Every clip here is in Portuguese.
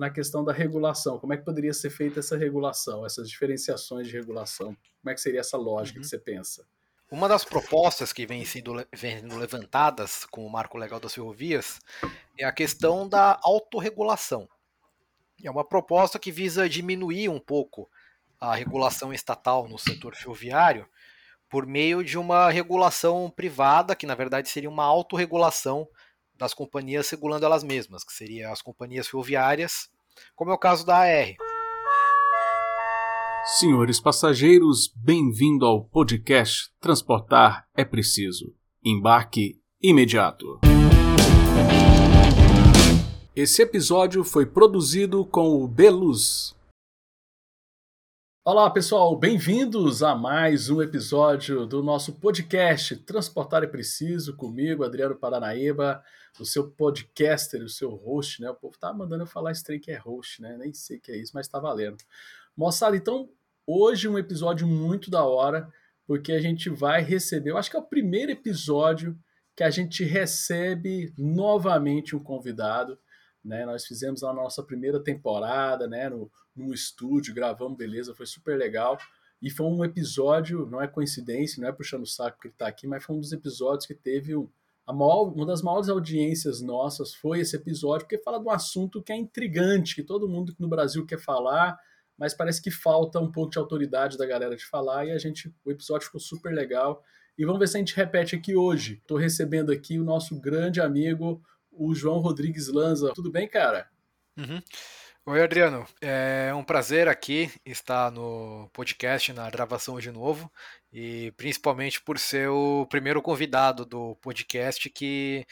na questão da regulação. Como é que poderia ser feita essa regulação, essas diferenciações de regulação? Como é que seria essa lógica uhum. que você pensa? Uma das propostas que vem sendo, vem levantadas com o marco legal das ferrovias é a questão da autorregulação. É uma proposta que visa diminuir um pouco a regulação estatal no setor ferroviário por meio de uma regulação privada, que na verdade seria uma autorregulação das companhias regulando elas mesmas, que seriam as companhias ferroviárias, como é o caso da AR. Senhores passageiros, bem-vindo ao podcast Transportar é Preciso. Embarque imediato. Esse episódio foi produzido com o Beluz. Olá pessoal, bem-vindos a mais um episódio do nosso podcast Transportar é Preciso, comigo, Adriano Paranaíba, o seu podcaster, o seu host, né? O povo tá mandando eu falar esse que é host, né? Nem sei o que é isso, mas tá valendo. Moçada, então, hoje um episódio muito da hora, porque a gente vai receber, eu acho que é o primeiro episódio que a gente recebe novamente um convidado. Né? Nós fizemos a nossa primeira temporada né? no, no estúdio, gravamos, beleza, foi super legal. E foi um episódio, não é coincidência, não é puxando o saco que ele está aqui, mas foi um dos episódios que teve um, a maior, uma das maiores audiências nossas foi esse episódio, porque fala de um assunto que é intrigante, que todo mundo no Brasil quer falar, mas parece que falta um pouco de autoridade da galera de falar, e a gente, o episódio ficou super legal. E vamos ver se a gente repete aqui hoje. Estou recebendo aqui o nosso grande amigo, o João Rodrigues Lanza. Tudo bem, cara? Uhum. Oi, Adriano. É um prazer aqui estar no podcast, na gravação de novo, e principalmente por ser o primeiro convidado do podcast que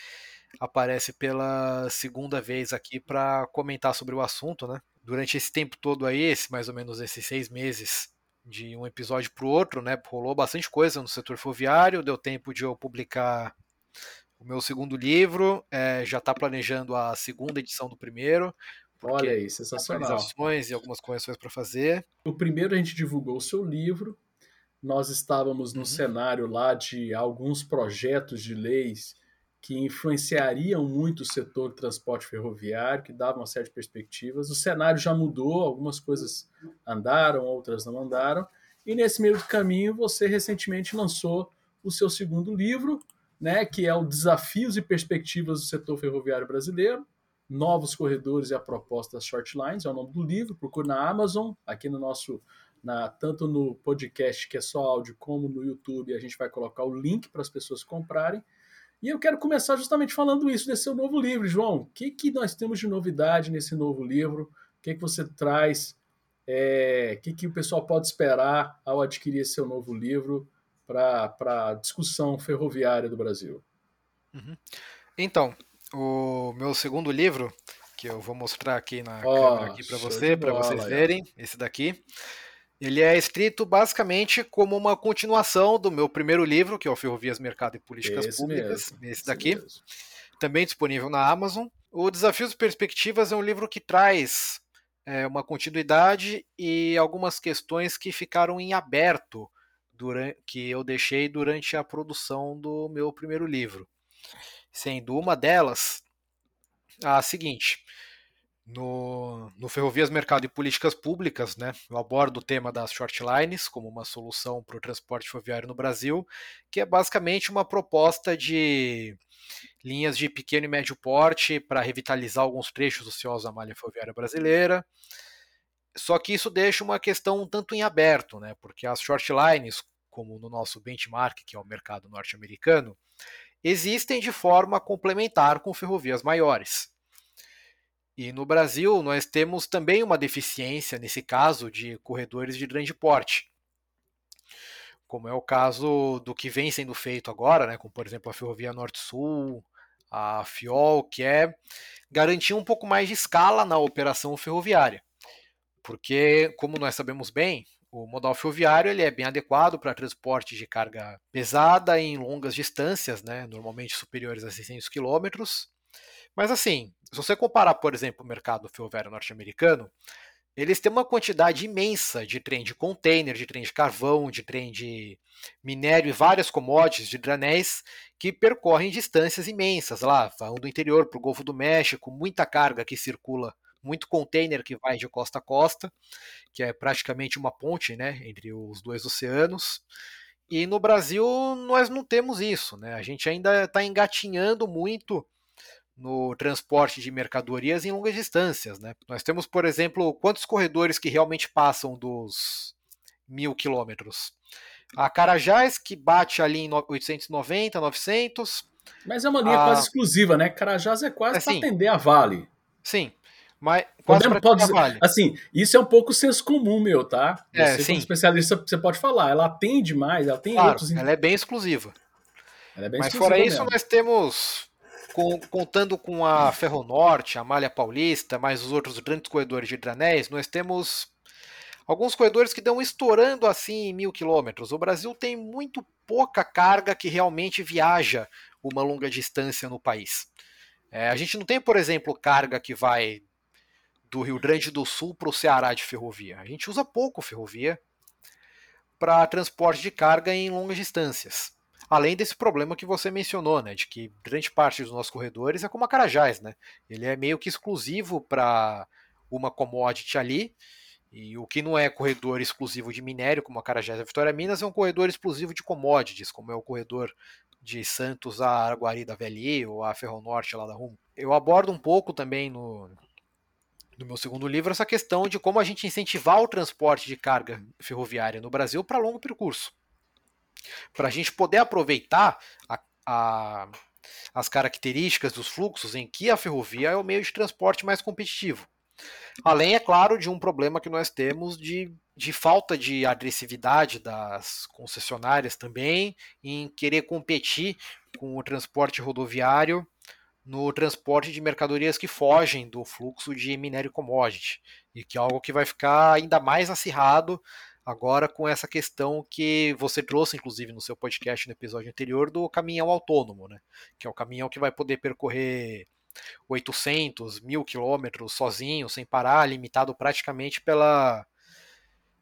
aparece pela segunda vez aqui para comentar sobre o assunto, né? Durante esse tempo todo aí, esse, mais ou menos esses seis meses, de um episódio para o outro, né? Rolou bastante coisa no setor ferroviário, deu tempo de eu publicar o meu segundo livro, é, já está planejando a segunda edição do primeiro. Olha aí, sensacional. Atualizações e algumas correções para fazer. O primeiro a gente divulgou o seu livro. Nós estávamos no uhum. cenário lá de alguns projetos de leis que influenciariam muito o setor de transporte ferroviário, que davam uma série de perspectivas. O cenário já mudou, algumas coisas andaram, outras não andaram. E nesse meio do caminho, você recentemente lançou o seu segundo livro, né, que é o Desafios e Perspectivas do Setor Ferroviário Brasileiro, Novos Corredores e a Proposta das Short Lines, é o nome do livro, procure na Amazon, aqui no nosso, na, tanto no podcast que é só áudio, como no YouTube, a gente vai colocar o link para as pessoas comprarem. E eu quero começar justamente falando isso desse seu novo livro, João. O que, que nós temos de novidade nesse novo livro? O que, que você traz? É, o que, que o pessoal pode esperar ao adquirir esse seu novo livro? Para a discussão ferroviária do Brasil. Uhum. Então, o meu segundo livro, que eu vou mostrar aqui na oh, câmera aqui para você, para vocês verem, esse daqui, ele é escrito basicamente como uma continuação do meu primeiro livro, que é o Ferrovias, Mercado e Políticas esse Públicas, mesmo, esse daqui, esse também disponível na Amazon. O Desafios e Perspectivas é um livro que traz é, uma continuidade e algumas questões que ficaram em aberto durante, que eu deixei durante a produção do meu primeiro livro. Sendo uma delas a seguinte. No, no Ferrovias Mercado e Políticas Públicas, né, eu abordo o tema das short lines como uma solução para o transporte ferroviário no Brasil, que é basicamente uma proposta de linhas de pequeno e médio porte para revitalizar alguns trechos ociosos da malha ferroviária brasileira. Só que isso deixa uma questão um tanto em aberto, né? Porque as short lines, como no nosso benchmark, que é o mercado norte-americano, existem de forma complementar com ferrovias maiores. E no Brasil, nós temos também uma deficiência, nesse caso, de corredores de grande porte. Como é o caso do que vem sendo feito agora, né, como por exemplo a Ferrovia Norte-Sul, a FIOL, que é garantir um pouco mais de escala na operação ferroviária. Porque, como nós sabemos bem, o modal ferroviário ele é bem adequado para transporte de carga pesada em longas distâncias, né, normalmente superiores a 600 quilômetros. Mas assim, se você comparar, por exemplo, o mercado ferroviário norte-americano, eles têm uma quantidade imensa de trem de container, de trem de carvão, de trem de minério e várias commodities de granéis que percorrem distâncias imensas lá, vão do interior para o Golfo do México, muita carga que circula muito container que vai de costa a costa, que é praticamente uma ponte né, entre os dois oceanos. E no Brasil nós não temos isso, né? A gente ainda está engatinhando muito no transporte de mercadorias em longas distâncias, né? Nós temos, por exemplo, quantos corredores que realmente passam dos mil quilômetros? A Carajás, que bate ali em 890, 900. Mas é uma linha a... quase exclusiva, né? Carajás é quase assim, para atender a Vale. Sim, mas Podemos, pode. Assim, isso é um pouco senso comum meu, tá? É, você, sim. como especialista, você pode falar. Ela atende mais, ela tem claro, outros... ela é bem exclusiva. Ela é bem mas exclusiva fora isso, mesmo. nós temos com, contando com a Ferronorte, a Malha Paulista, mais os outros grandes corredores de Hidranéis, nós temos alguns corredores que dão estourando assim em mil quilômetros. O Brasil tem muito pouca carga que realmente viaja uma longa distância no país. É, a gente não tem, por exemplo, carga que vai do Rio Grande do Sul para o Ceará de ferrovia. A gente usa pouco ferrovia para transporte de carga em longas distâncias. Além desse problema que você mencionou, né, de que grande parte dos nossos corredores é como a Carajás, né? Ele é meio que exclusivo para uma commodity ali, e o que não é corredor exclusivo de minério, como a Carajás e a Vitória Minas, é um corredor exclusivo de commodities, como é o corredor de Santos a Araguari da VLI ou a Ferronorte lá da Rumo. Eu abordo um pouco também no, no meu segundo livro essa questão de como a gente incentivar o transporte de carga ferroviária no Brasil para longo percurso para a gente poder aproveitar a, a, as características dos fluxos em que a ferrovia é o meio de transporte mais competitivo. Além, é claro, de um problema que nós temos de, de falta de agressividade das concessionárias também em querer competir com o transporte rodoviário no transporte de mercadorias que fogem do fluxo de minério commodity, e que é algo que vai ficar ainda mais acirrado Agora, com essa questão que você trouxe, inclusive, no seu podcast no episódio anterior, do caminhão autônomo, né? Que é o caminhão que vai poder percorrer 800, mil quilômetros sozinho, sem parar, limitado praticamente pela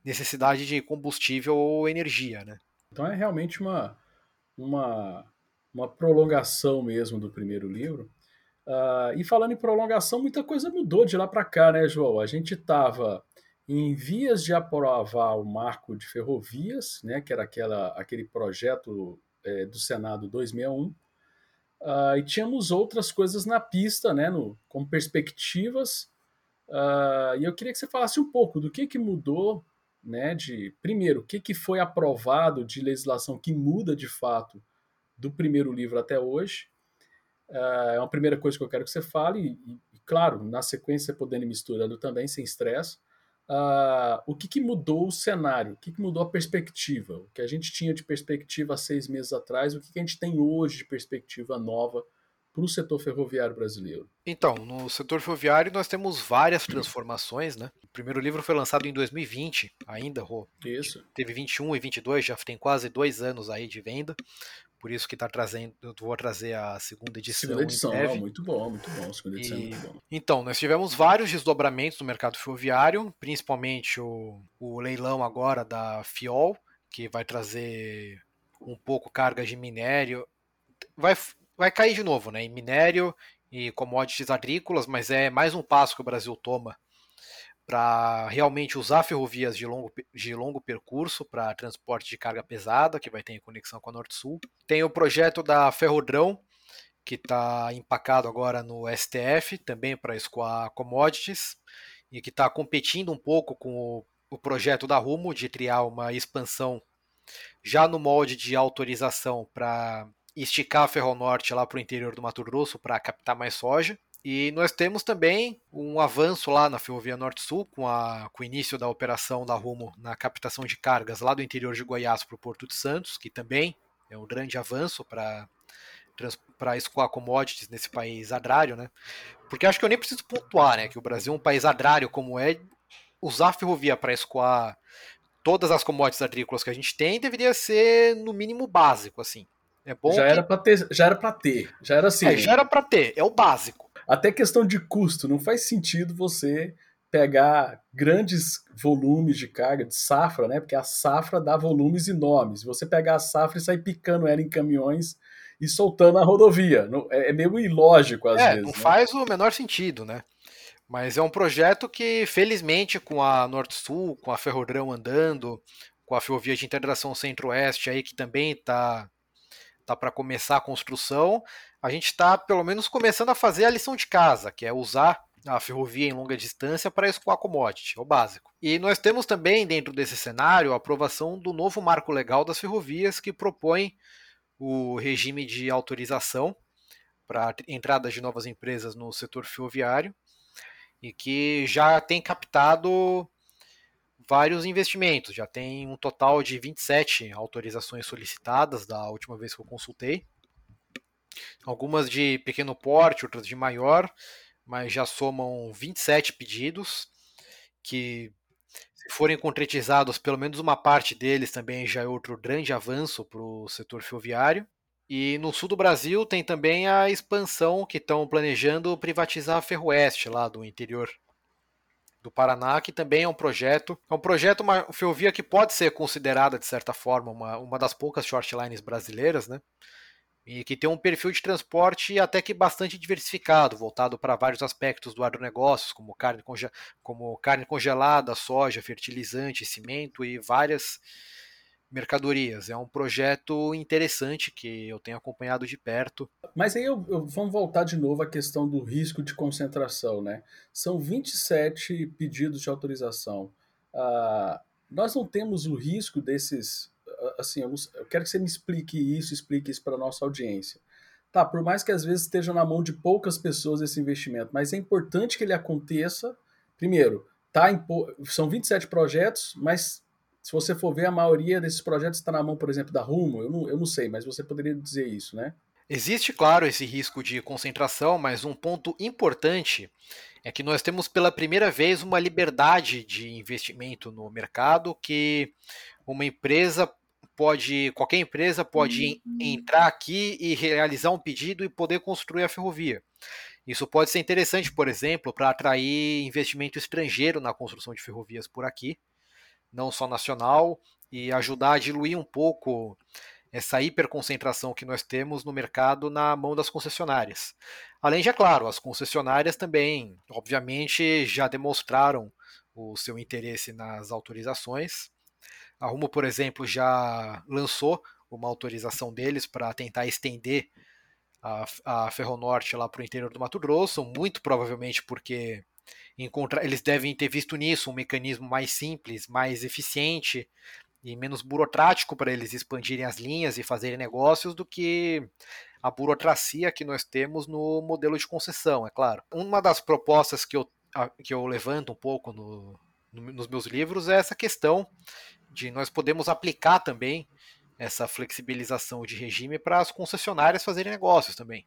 necessidade de combustível ou energia, né? Então é realmente uma, uma, uma prolongação mesmo do primeiro livro. Uh, e falando em prolongação, muita coisa mudou de lá para cá, né, João? A gente estava em vias de aprovar o marco de ferrovias, né, que era aquela, aquele projeto é, do Senado 261, uh, ah, e tínhamos outras coisas na pista, né, no, como perspectivas, uh, e eu queria que você falasse um pouco do que, que mudou, né, de, primeiro, o que, que foi aprovado de legislação que muda de fato do primeiro livro até hoje, é uma primeira coisa que eu quero que você fale, e, e claro, na sequência podendo ir misturando também, sem estresse, Uh, o que, que, mudou o cenário, o que, que, mudou a perspectiva, o que a gente tinha de perspectiva há seis meses atrás, o que, que a gente tem hoje de perspectiva nova para o setor ferroviário brasileiro? Então, no setor ferroviário nós temos várias transformações, né? O primeiro livro foi lançado em 2020, ainda, Rô. Isso. Teve 21 e 22, já tem quase dois anos aí de venda por isso que está trazendo, eu vou trazer a segunda edição. Segunda edição, não, muito bom, muito bom. Segunda edição é e, muito bom. Então, nós tivemos vários desdobramentos no mercado ferroviário, principalmente o, o leilão agora da Fiol, que vai trazer um pouco cargas de minério. Vai, vai cair de novo, né? Em minério e commodities agrícolas, mas é mais um passo que o Brasil toma para realmente usar ferrovias de longo, de longo percurso para transporte de carga pesada, que vai ter conexão com a Norte-Sul. Tem o projeto da Ferrodrão, que está empacado agora no STF, também para escoar commodities, e que está competindo um pouco com o, o projeto da Rumo de criar uma expansão já no molde de autorização para esticar a Ferronorte lá para o interior do Mato Grosso para captar mais soja. E nós temos também um avanço lá na Ferrovia Norte-Sul, com, a, com o início da operação da Rumo na captação de cargas lá do interior de Goiás para o Porto de Santos, que também é um grande avanço para para escoar commodities nesse país agrário, né? Porque acho que eu nem preciso pontuar, né? Que o Brasil é um país agrário como é, usar a ferrovia para escoar todas as commodities agrícolas que a gente tem deveria ser no mínimo básico, assim. É bom. Já que... era para ter, já era para ter, já era assim. É, já era para ter, é o básico. Até questão de custo, não faz sentido você pegar grandes volumes de carga de safra, né? Porque a safra dá volumes enormes. Você pegar a safra e sair picando ela em caminhões e soltando na rodovia. É, é meio ilógico às é, vezes. Não né? faz o menor sentido, né? Mas é um projeto que, felizmente, com a Norte-Sul, com a Ferrodrão andando, com a Ferrovia de Integração Centro-Oeste aí, que também está tá para começar a construção, a gente está pelo menos começando a fazer a lição de casa, que é usar a ferrovia em longa distância para escoar commodity, é o básico. E nós temos também, dentro desse cenário, a aprovação do novo marco legal das ferrovias, que propõe o regime de autorização para entrada de novas empresas no setor ferroviário e que já tem captado vários investimentos, já tem um total de 27 autorizações solicitadas da última vez que eu consultei. Algumas de pequeno porte, outras de maior, mas já somam 27 pedidos que se forem concretizados, pelo menos uma parte deles também já é outro grande avanço para o setor ferroviário. E no sul do Brasil tem também a expansão que estão planejando privatizar a Ferroeste, lá do interior do Paraná, que também é um projeto. É um projeto, uma ferrovia que pode ser considerada, de certa forma, uma, uma das poucas shortlines brasileiras, né? E que tem um perfil de transporte até que bastante diversificado, voltado para vários aspectos do agronegócio, como carne, conge como carne congelada, soja, fertilizante, cimento e várias mercadorias. É um projeto interessante que eu tenho acompanhado de perto. Mas aí eu, eu, vamos voltar de novo à questão do risco de concentração, né? São 27 pedidos de autorização. Uh, nós não temos o risco desses. Assim, eu, não, eu quero que você me explique isso, explique isso para nossa audiência. Tá, por mais que às vezes esteja na mão de poucas pessoas esse investimento, mas é importante que ele aconteça. Primeiro, tá em, são 27 projetos, mas se você for ver, a maioria desses projetos está na mão, por exemplo, da Rumo. Eu não, eu não sei, mas você poderia dizer isso, né? Existe, claro, esse risco de concentração, mas um ponto importante é que nós temos pela primeira vez uma liberdade de investimento no mercado que uma empresa pode, qualquer empresa pode uhum. entrar aqui e realizar um pedido e poder construir a ferrovia. Isso pode ser interessante, por exemplo, para atrair investimento estrangeiro na construção de ferrovias por aqui não só nacional, e ajudar a diluir um pouco essa hiperconcentração que nós temos no mercado na mão das concessionárias. Além de, é claro, as concessionárias também, obviamente, já demonstraram o seu interesse nas autorizações. A Rumo, por exemplo, já lançou uma autorização deles para tentar estender a, a Ferronorte lá para o interior do Mato Grosso, muito provavelmente porque encontrar, eles devem ter visto nisso um mecanismo mais simples, mais eficiente e menos burocrático para eles expandirem as linhas e fazerem negócios do que a burocracia que nós temos no modelo de concessão, é claro. Uma das propostas que eu, que eu levanto um pouco no, no, nos meus livros é essa questão de nós podemos aplicar também essa flexibilização de regime para as concessionárias fazerem negócios também.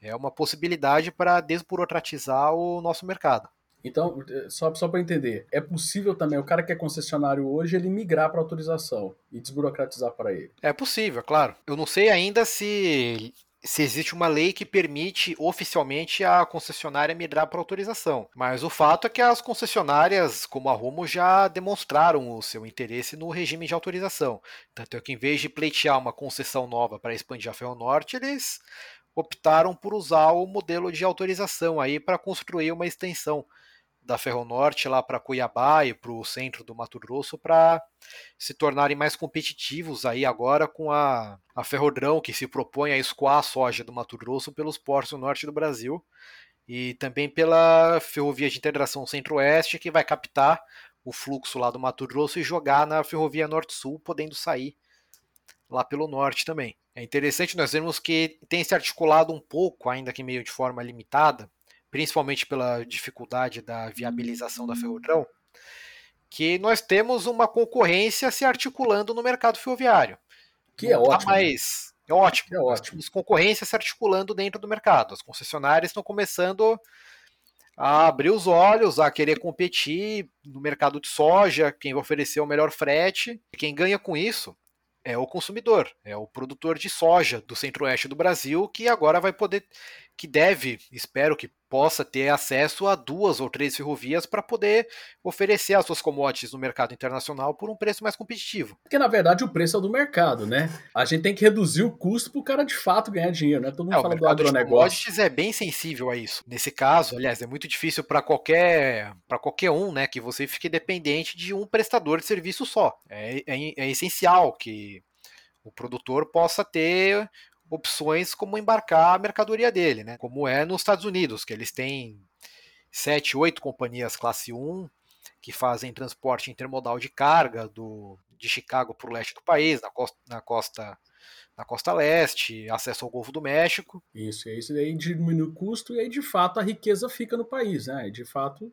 É uma possibilidade para desburocratizar o nosso mercado. Então, só, só para entender, é possível também o cara que é concessionário hoje ele migrar para autorização e desburocratizar para ele? É possível, claro. Eu não sei ainda se se existe uma lei que permite oficialmente a concessionária migrar para autorização. Mas o fato é que as concessionárias, como a Rumo, já demonstraram o seu interesse no regime de autorização. Tanto é que, em vez de pleitear uma concessão nova para expandir a Ferronorte, eles optaram por usar o modelo de autorização aí para construir uma extensão da Ferronorte lá para Cuiabá e para o centro do Mato Grosso para se tornarem mais competitivos aí agora com a, a Ferrodrão que se propõe a escoar a soja do Mato Grosso pelos portos do norte do Brasil e também pela Ferrovia de Integração Centro-Oeste que vai captar o fluxo lá do Mato Grosso e jogar na Ferrovia Norte-Sul, podendo sair lá pelo norte também. É interessante nós vemos que tem se articulado um pouco, ainda que meio de forma limitada, principalmente pela dificuldade da viabilização da Ferrodrão, que nós temos uma concorrência se articulando no mercado ferroviário. Que é ótimo. Mas é ótimo. É ótimo. Nós temos concorrência se articulando dentro do mercado. As concessionárias estão começando a abrir os olhos, a querer competir no mercado de soja, quem vai oferecer o melhor frete. Quem ganha com isso é o consumidor, é o produtor de soja do centro-oeste do Brasil, que agora vai poder, que deve, espero que possa ter acesso a duas ou três ferrovias para poder oferecer as suas commodities no mercado internacional por um preço mais competitivo. Porque na verdade o preço é do mercado, né? A gente tem que reduzir o custo para o cara de fato ganhar dinheiro, né? Todo mundo é, fala do agronegócio. Commodities é bem sensível a isso. Nesse caso, aliás, é muito difícil para qualquer para qualquer um, né, que você fique dependente de um prestador de serviço só. É, é, é essencial que o produtor possa ter opções como embarcar a mercadoria dele, né? Como é nos Estados Unidos, que eles têm sete, oito companhias classe 1 que fazem transporte intermodal de carga do, de Chicago para o leste do país, na costa, na costa na costa leste, acesso ao Golfo do México. Isso, isso aí diminui o custo e aí de fato a riqueza fica no país, né? De fato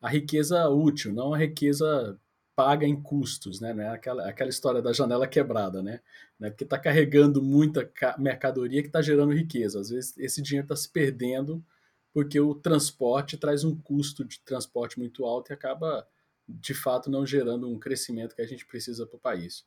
a riqueza útil, não a riqueza paga em custos, né? né? Aquela, aquela história da janela quebrada, né? né? Porque está carregando muita mercadoria que está gerando riqueza. Às vezes esse dinheiro está se perdendo porque o transporte traz um custo de transporte muito alto e acaba, de fato, não gerando um crescimento que a gente precisa para o país.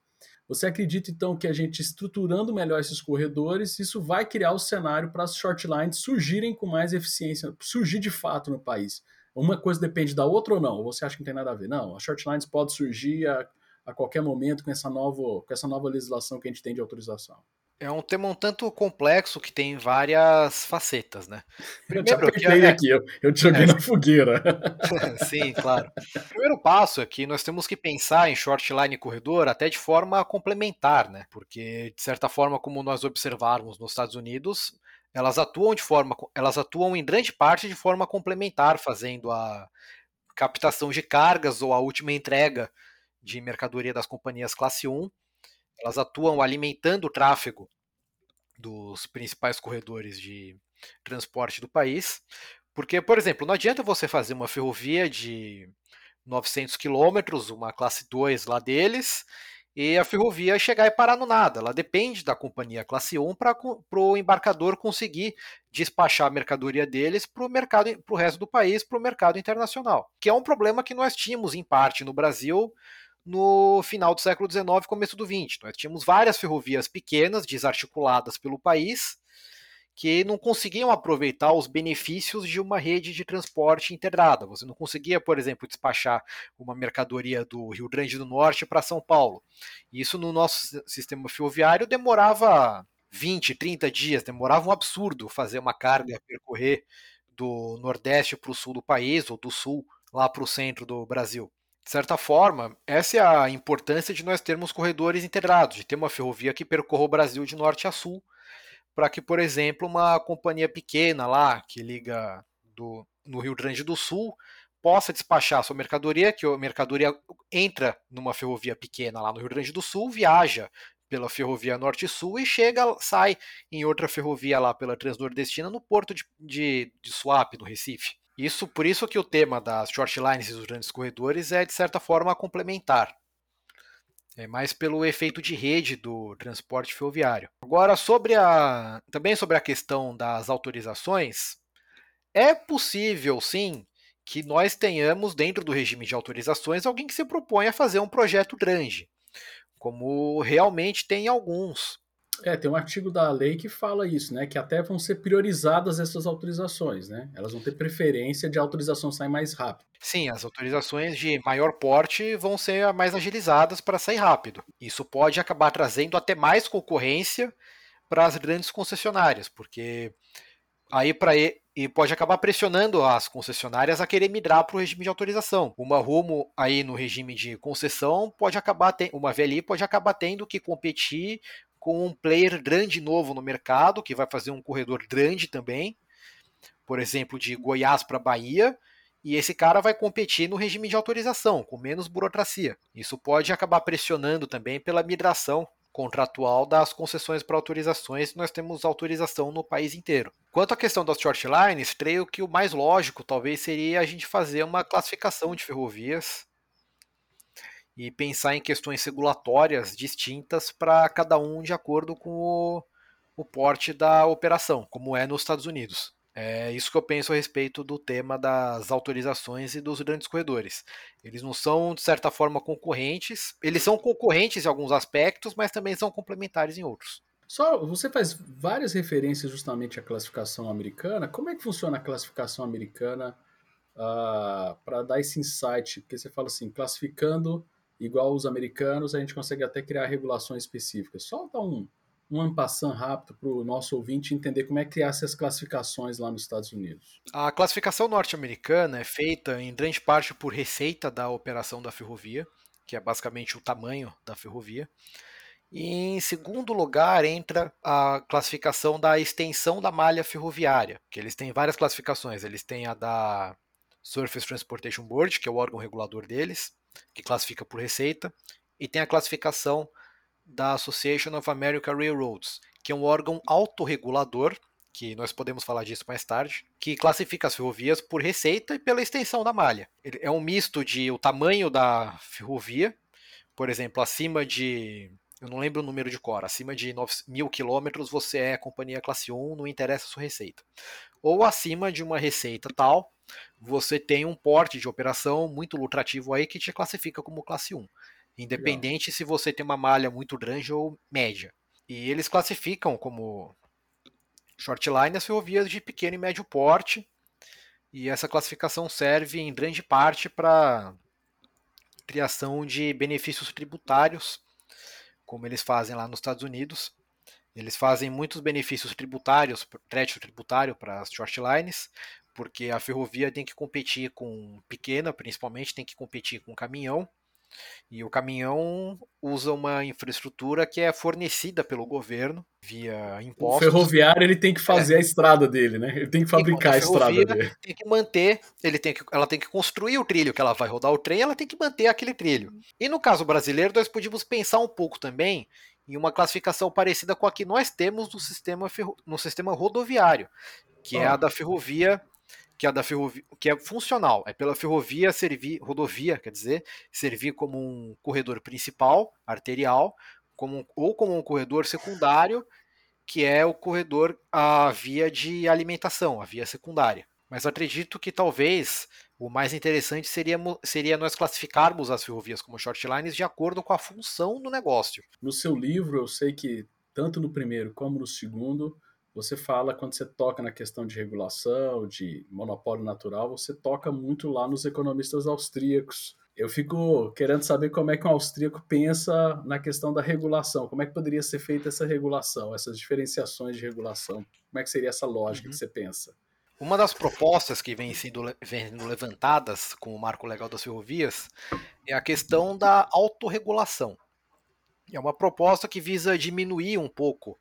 Você acredita então que a gente estruturando melhor esses corredores, isso vai criar o cenário para as short lines surgirem com mais eficiência, surgir de fato no país? Uma coisa depende da outra ou não? Ou você acha que não tem nada a ver? Não, a short lines pode surgir a, a qualquer momento com essa, nova, com essa nova legislação que a gente tem de autorização. É um tema um tanto complexo que tem várias facetas, né? Primeiro, eu te apertei é... aqui, eu, eu te joguei é... na fogueira. Sim, claro. O primeiro passo é que nós temos que pensar em short line e corredor até de forma complementar, né? Porque, de certa forma, como nós observarmos nos Estados Unidos, elas atuam de forma, elas atuam em grande parte de forma complementar, fazendo a captação de cargas ou a última entrega de mercadoria das companhias classe 1. Elas atuam alimentando o tráfego dos principais corredores de transporte do país. Porque, por exemplo, não adianta você fazer uma ferrovia de 900 quilômetros, uma classe 2 lá deles, e a ferrovia chegar e parar no nada. Ela depende da companhia classe 1 para o embarcador conseguir despachar a mercadoria deles para o mercado, para o resto do país, para o mercado internacional. Que é um problema que nós tínhamos em parte no Brasil no final do século XIX, começo do XX. Nós tínhamos várias ferrovias pequenas, desarticuladas pelo país, que não conseguiam aproveitar os benefícios de uma rede de transporte integrada. Você não conseguia, por exemplo, despachar uma mercadoria do Rio Grande do Norte para São Paulo. Isso no nosso sistema ferroviário demorava 20, 30 dias, demorava um absurdo fazer uma carga percorrer do Nordeste para o sul do país ou do sul lá para o centro do Brasil. De certa forma, essa é a importância de nós termos corredores integrados, de ter uma ferrovia que percorra o Brasil de norte a sul para que, por exemplo, uma companhia pequena lá, que liga do, no Rio Grande do Sul, possa despachar sua mercadoria, que a mercadoria entra numa ferrovia pequena lá no Rio Grande do Sul, viaja pela ferrovia Norte-Sul e chega, sai em outra ferrovia lá pela Transnordestina no porto de, de, de Suape, no Recife. Isso, por isso que o tema das short lines e dos grandes corredores é, de certa forma, complementar. É mais pelo efeito de rede do transporte ferroviário. Agora, sobre a, também sobre a questão das autorizações, é possível sim que nós tenhamos dentro do regime de autorizações alguém que se propõe a fazer um projeto grande, como realmente tem alguns. É, tem um artigo da lei que fala isso, né? Que até vão ser priorizadas essas autorizações, né? Elas vão ter preferência de autorização sair mais rápido. Sim, as autorizações de maior porte vão ser mais agilizadas para sair rápido. Isso pode acabar trazendo até mais concorrência para as grandes concessionárias, porque aí para e pode acabar pressionando as concessionárias a querer migrar para o regime de autorização. Uma Rumo aí no regime de concessão pode acabar uma VLI pode acabar tendo que competir com um player grande novo no mercado, que vai fazer um corredor grande também, por exemplo, de Goiás para Bahia, e esse cara vai competir no regime de autorização, com menos burocracia. Isso pode acabar pressionando também pela migração contratual das concessões para autorizações, nós temos autorização no país inteiro. Quanto à questão das short lines, creio que o mais lógico talvez seria a gente fazer uma classificação de ferrovias e pensar em questões regulatórias distintas para cada um de acordo com o, o porte da operação, como é nos Estados Unidos. É isso que eu penso a respeito do tema das autorizações e dos grandes corredores. Eles não são, de certa forma, concorrentes. Eles são concorrentes em alguns aspectos, mas também são complementares em outros. Só você faz várias referências justamente à classificação americana. Como é que funciona a classificação americana uh, ah, para dar esse insight? Porque você fala assim, classificando igual os americanos, a gente consegue até criar regulações específicas. Só dar um, um ampassant rápido para o nosso ouvinte entender como é criar essas classificações lá nos Estados Unidos. A classificação norte-americana é feita em grande parte por receita da operação da ferrovia, que é basicamente o tamanho da ferrovia. E em segundo lugar entra a classificação da extensão da malha ferroviária, que eles têm várias classificações. Eles têm a da Surface Transportation Board, que é o órgão regulador deles, que classifica por receita, e tem a classificação da Association of American Railroads, que é um órgão autorregulador, que nós podemos falar disso mais tarde, que classifica as ferrovias por receita e pela extensão da malha. É um misto de o tamanho da ferrovia, por exemplo, acima de eu não lembro o número de cor, acima de mil quilômetros você é companhia classe 1, não interessa a sua receita. Ou acima de uma receita tal, você tem um porte de operação muito lucrativo aí que te classifica como classe 1. Independente Legal. se você tem uma malha muito grande ou média. E eles classificam como shortline as ferrovias de pequeno e médio porte. E essa classificação serve em grande parte para criação de benefícios tributários, como eles fazem lá nos Estados Unidos. Eles fazem muitos benefícios tributários, crédito tributário para as shortlines, porque a ferrovia tem que competir com pequena, principalmente tem que competir com caminhão. E o caminhão usa uma infraestrutura que é fornecida pelo governo via impostos. O ferroviário ele tem que fazer é. a estrada dele, né? Ele tem que fabricar a, estrada dele. Tem que manter, ele tem que, ela tem que construir o trilho que ela vai rodar o trem, ela tem que manter aquele trilho. E no caso brasileiro, nós podíamos pensar um pouco também em uma classificação parecida com a que nós temos no sistema, ferro, no sistema rodoviário, que oh. é a da ferrovia que é da ferrovia, que é funcional, é pela ferrovia servir, rodovia, quer dizer, servir como um corredor principal, arterial, como, ou como um corredor secundário, que é o corredor, a via de alimentação, a via secundária. Mas acredito que talvez o mais interessante seria, seria nós classificarmos as ferrovias como shortlines de acordo com a função do negócio. No seu livro, eu sei que tanto no primeiro como no segundo, você fala, quando você toca na questão de regulação, de monopólio natural, você toca muito lá nos economistas austríacos. Eu fico querendo saber como é que um austríaco pensa na questão da regulação. Como é que poderia ser feita essa regulação, essas diferenciações de regulação? Como é que seria essa lógica uhum. que você pensa? Uma das propostas que vem sendo, vem sendo levantadas com o marco legal das ferrovias é a questão da autorregulação. É uma proposta que visa diminuir um pouco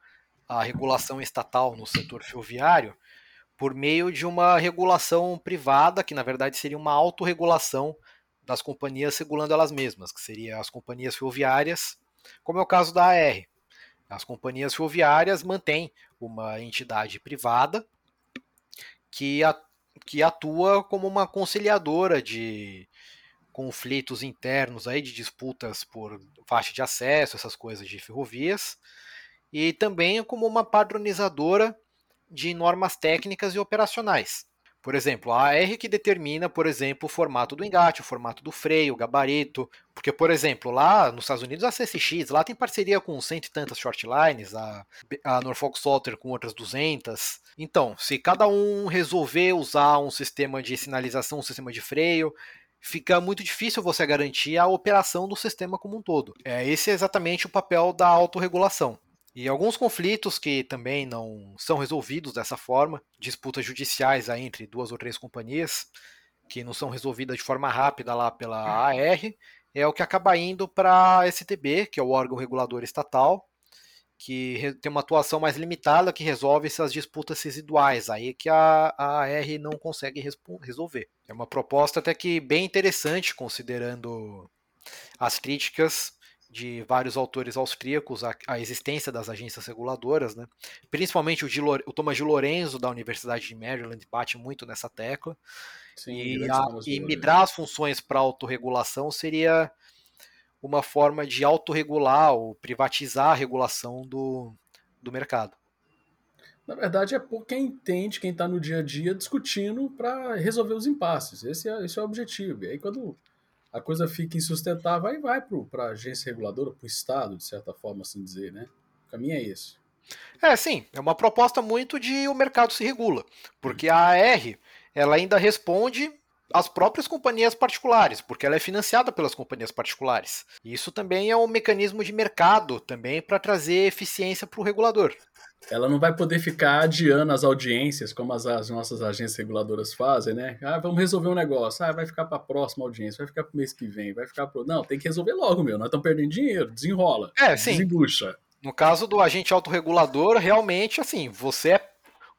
a regulação estatal no setor ferroviário por meio de uma regulação privada, que na verdade seria uma autorregulação das companhias regulando elas mesmas, que seriam as companhias ferroviárias, como é o caso da AR. As companhias ferroviárias mantêm uma entidade privada que, que atua como uma conciliadora de conflitos internos aí de disputas por faixa de acesso, essas coisas de ferrovias, e também como uma padronizadora de normas técnicas e operacionais. Por exemplo, a AR que determina, por exemplo, o formato do engate, o formato do freio, o gabarito. Porque, por exemplo, lá nos Estados Unidos, a CSX, lá tem parceria com cento e tantas shortlines, a, a Norfolk Southern com outras 200. Então, se cada um resolver usar um sistema de sinalização, um sistema de freio, fica muito difícil você garantir a operação do sistema como um todo. É, esse é exatamente o papel da autorregulação. E alguns conflitos que também não são resolvidos dessa forma, disputas judiciais aí entre duas ou três companhias, que não são resolvidas de forma rápida lá pela AR, é o que acaba indo para a STB, que é o órgão regulador estatal, que tem uma atuação mais limitada que resolve essas disputas residuais, aí que a, a AR não consegue resolver. É uma proposta até que bem interessante, considerando as críticas de vários autores austríacos a, a, existência das agências reguladoras, né? principalmente o, de, o Thomas de Lorenzo, da Universidade de Maryland, bate muito nessa tecla. Sim, e, a, e migrar as funções para autorregulação seria uma forma de autorregular ou privatizar a regulação do, do mercado. Na verdade, é por quem entende, quem está no dia a dia discutindo para resolver os impasses. Esse é, esse é o objetivo. E aí, quando a coisa fica insustentável e vai para a agência reguladora, para o Estado, de certa forma, assim dizer, né? O caminho é esse. É, sim, é uma proposta muito de o mercado se regula, porque a AR ela ainda responde às próprias companhias particulares, porque ela é financiada pelas companhias particulares. Isso também é um mecanismo de mercado também para trazer eficiência para o regulador. Ela não vai poder ficar adiando as audiências, como as, as nossas agências reguladoras fazem, né? Ah, vamos resolver um negócio. Ah, vai ficar para a próxima audiência, vai ficar para o mês que vem, vai ficar pro. Não, tem que resolver logo, meu. Nós estamos perdendo dinheiro, desenrola. É, sim. Desembucha. No caso do agente autorregulador, realmente, assim, você é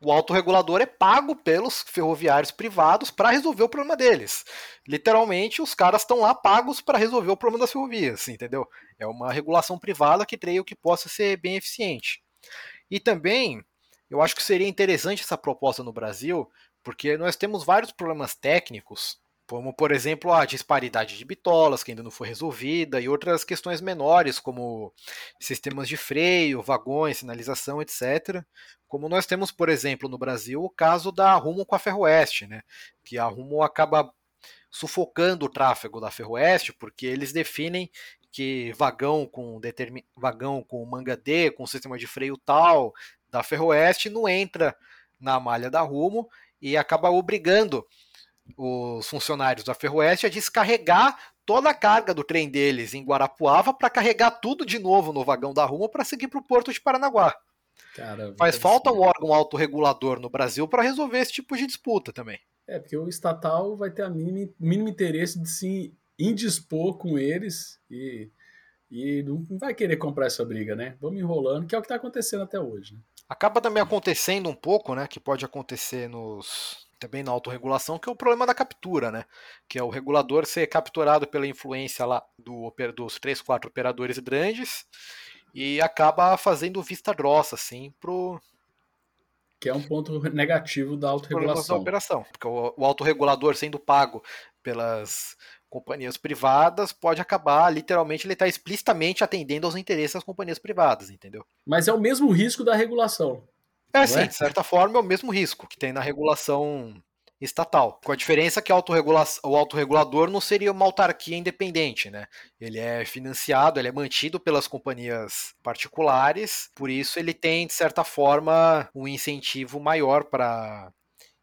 o autorregulador é pago pelos ferroviários privados para resolver o problema deles. Literalmente, os caras estão lá pagos para resolver o problema das ferrovias, entendeu? É uma regulação privada que creio que possa ser bem eficiente. E também, eu acho que seria interessante essa proposta no Brasil, porque nós temos vários problemas técnicos, como por exemplo a disparidade de bitolas, que ainda não foi resolvida, e outras questões menores, como sistemas de freio, vagões, sinalização, etc. Como nós temos, por exemplo, no Brasil, o caso da Rumo com a Ferroeste, né? que a Rumo acaba sufocando o tráfego da Ferroeste, porque eles definem que vagão com determin... vagão com manga D, com sistema de freio tal da Ferroeste não entra na malha da Rumo e acaba obrigando os funcionários da Ferroeste a descarregar toda a carga do trem deles em Guarapuava para carregar tudo de novo no vagão da Rumo para seguir para o porto de Paranaguá. Caramba, Faz falta um órgão autorregulador no Brasil para resolver esse tipo de disputa também. É, porque o estatal vai ter a mínimo, mínimo interesse de se indispor com eles e, e não vai querer comprar essa briga, né? Vamos enrolando, que é o que está acontecendo até hoje. Né? Acaba também acontecendo um pouco, né? Que pode acontecer nos também na autorregulação, que é o problema da captura, né? Que é o regulador ser capturado pela influência lá do, dos três, quatro operadores grandes e acaba fazendo vista grossa, assim, pro, que é um ponto negativo da autorregulação. Da operação, porque o, o autorregulador sendo pago pelas companhias privadas, pode acabar, literalmente, ele está explicitamente atendendo aos interesses das companhias privadas, entendeu? Mas é o mesmo risco da regulação. É, sim, é? de certa forma é o mesmo risco que tem na regulação estatal. Com a diferença que o autorregulador não seria uma autarquia independente, né? Ele é financiado, ele é mantido pelas companhias particulares, por isso ele tem, de certa forma, um incentivo maior para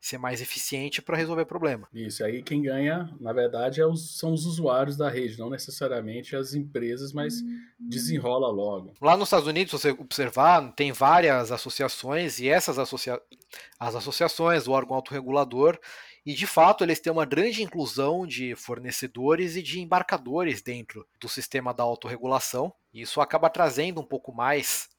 ser mais eficiente para resolver problema. Isso, aí quem ganha, na verdade, é os, são os usuários da rede, não necessariamente as empresas, mas desenrola logo. Lá nos Estados Unidos, se você observar, tem várias associações e essas associa as associações, o órgão autorregulador, e de fato eles têm uma grande inclusão de fornecedores e de embarcadores dentro do sistema da autorregulação. E isso acaba trazendo um pouco mais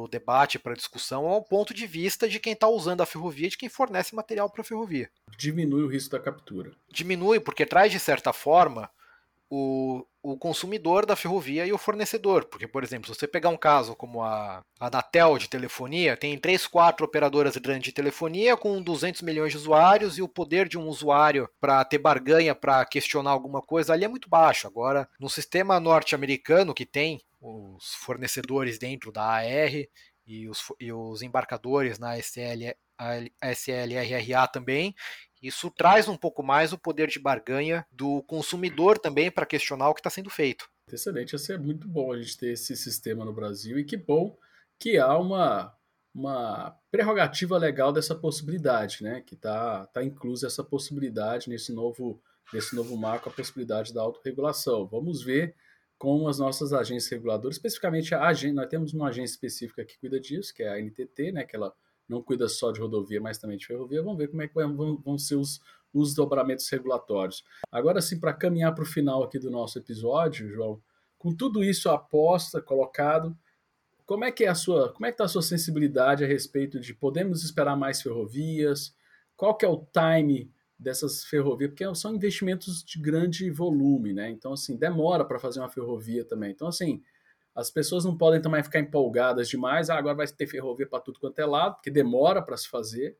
o debate, para a discussão, ao ponto de vista de quem está usando a ferrovia, de quem fornece material para a ferrovia. Diminui o risco da captura. Diminui, porque traz, de certa forma, o, o consumidor da ferrovia e o fornecedor. Porque, por exemplo, se você pegar um caso como a Anatel de telefonia, tem três, quatro operadoras grandes de telefonia com 200 milhões de usuários e o poder de um usuário para ter barganha, para questionar alguma coisa, ali é muito baixo. Agora, no sistema norte-americano que tem os fornecedores dentro da AR e os, e os embarcadores na SL, SLRRA também. Isso traz um pouco mais o poder de barganha do consumidor também para questionar o que está sendo feito. Excelente, isso é muito bom a gente ter esse sistema no Brasil e que bom que há uma, uma prerrogativa legal dessa possibilidade, né? Que está tá inclusa essa possibilidade nesse novo, nesse novo marco, a possibilidade da autorregulação. Vamos ver com as nossas agências reguladoras, especificamente a agência, nós temos uma agência específica que cuida disso, que é a NTT, né, que ela não cuida só de rodovia, mas também de ferrovia. Vamos ver como é que vão, vão ser os, os dobramentos regulatórios. Agora sim, para caminhar para o final aqui do nosso episódio, João, com tudo isso aposta, colocado, como é que é a sua, como é que está a sua sensibilidade a respeito de podemos esperar mais ferrovias? Qual que é o time dessas ferrovias, porque são investimentos de grande volume, né? Então, assim, demora para fazer uma ferrovia também. Então, assim, as pessoas não podem também ficar empolgadas demais, ah, agora vai ter ferrovia para tudo quanto é lado, porque demora para se fazer,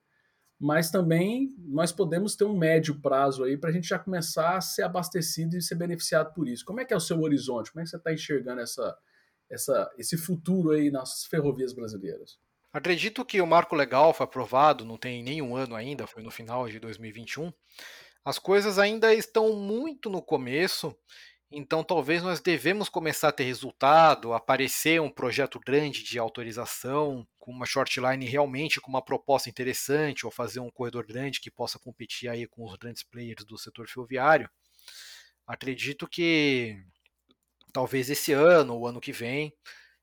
mas também nós podemos ter um médio prazo aí para a gente já começar a ser abastecido e ser beneficiado por isso. Como é que é o seu horizonte? Como é que você está enxergando essa, essa, esse futuro aí nas ferrovias brasileiras? Acredito que o marco legal foi aprovado, não tem nenhum ano ainda, foi no final de 2021. As coisas ainda estão muito no começo, Então talvez nós devemos começar a ter resultado, aparecer um projeto grande de autorização, com uma shortline realmente com uma proposta interessante, ou fazer um corredor grande que possa competir aí com os grandes players do setor ferroviário. Acredito que talvez esse ano, ou ano que vem,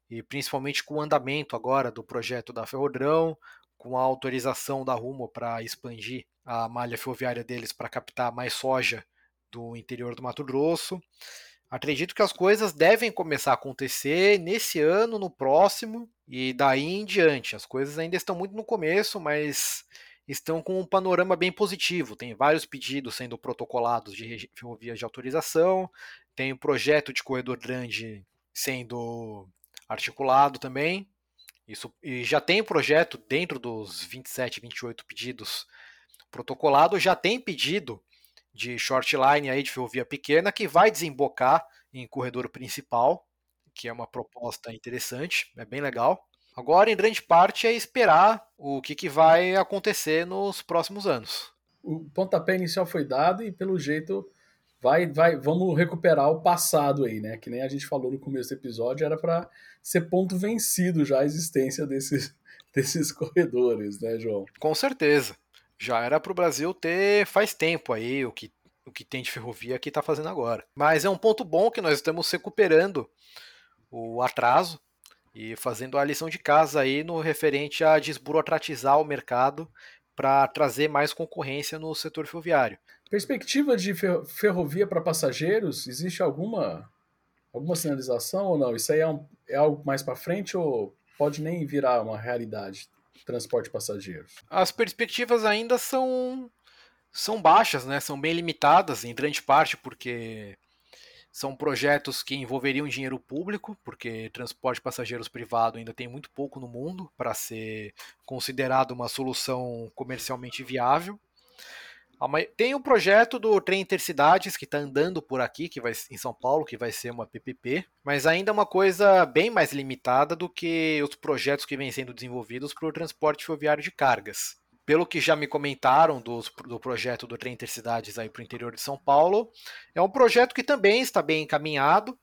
e principalmente com o andamento agora do projeto da Ferrodrão, com a autorização da Rumo para expandir a malha ferroviária deles para captar mais soja do interior do Mato Grosso. Acredito que as coisas devem começar a acontecer nesse ano, no próximo e daí em diante. As coisas ainda estão muito no começo, mas estão com um panorama bem positivo. Tem vários pedidos sendo protocolados de ferrovias de autorização, tem o projeto de corredor grande sendo articulado também. Isso, e já tem projeto dentro dos 27, 28 pedidos protocolados, já tem pedido de short line aí de ferrovia pequena que vai desembocar em corredor principal, que é uma proposta interessante, é bem legal. Agora, em grande parte, é esperar o que, que vai acontecer nos próximos anos. O pontapé inicial foi dado e, pelo jeito, vai, vai, vamos recuperar o passado aí, né? Que nem a gente falou no começo do episódio, era para ser ponto vencido já a existência desses, desses corredores, né, João? Com certeza já era para o Brasil ter faz tempo aí o que, o que tem de ferrovia que está fazendo agora. Mas é um ponto bom que nós estamos recuperando o atraso e fazendo a lição de casa aí no referente a desburocratizar o mercado para trazer mais concorrência no setor ferroviário. Perspectiva de ferrovia para passageiros, existe alguma alguma sinalização ou não? Isso aí é, um, é algo mais para frente ou pode nem virar uma realidade? transporte de passageiros? As perspectivas ainda são são baixas, né? São bem limitadas em grande parte porque são projetos que envolveriam dinheiro público, porque transporte de passageiros privado ainda tem muito pouco no mundo para ser considerado uma solução comercialmente viável. Tem o projeto do trem intercidades que está andando por aqui, que vai em São Paulo, que vai ser uma PPP, mas ainda é uma coisa bem mais limitada do que os projetos que vêm sendo desenvolvidos para o transporte ferroviário de cargas. Pelo que já me comentaram do projeto do trem intercidades aí para o interior de São Paulo, é um projeto que também está bem encaminhado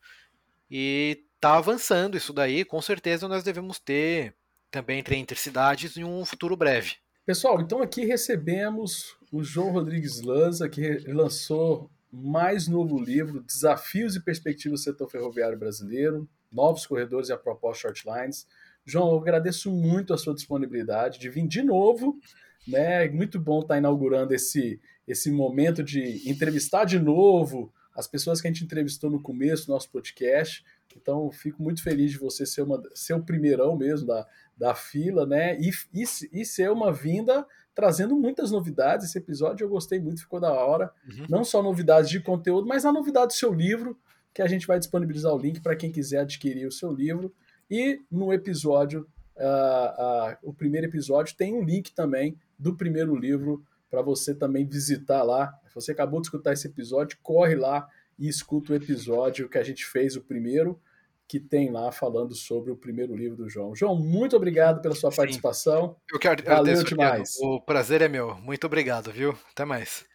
e está avançando isso daí. Com certeza nós devemos ter também trem intercidades em um futuro breve. Pessoal, então aqui recebemos o João Rodrigues Lanza, que lançou mais novo livro, Desafios e Perspectivas do Setor Ferroviário Brasileiro, Novos Corredores e a Proposta Shortlines. João, eu agradeço muito a sua disponibilidade de vir de novo, né? Muito bom estar inaugurando esse, esse momento de entrevistar de novo as pessoas que a gente entrevistou no começo do nosso podcast. Então, fico muito feliz de você ser, uma, ser o primeirão mesmo da, da fila, né? E, e, e ser uma vinda trazendo muitas novidades. Esse episódio eu gostei muito, ficou da hora. Uhum. Não só novidades de conteúdo, mas a novidade do seu livro, que a gente vai disponibilizar o link para quem quiser adquirir o seu livro. E no episódio, uh, uh, o primeiro episódio, tem um link também do primeiro livro para você também visitar lá. Se você acabou de escutar esse episódio, corre lá e escuta o episódio que a gente fez, o primeiro que tem lá falando sobre o primeiro livro do João. João, muito obrigado pela sua Sim. participação. Eu quero Valeu demais. O prazer é meu. Muito obrigado, viu? Até mais.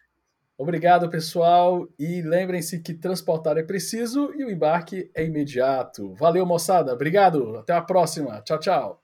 Obrigado, pessoal. E lembrem-se que transportar é preciso e o embarque é imediato. Valeu, moçada. Obrigado. Até a próxima. Tchau, tchau.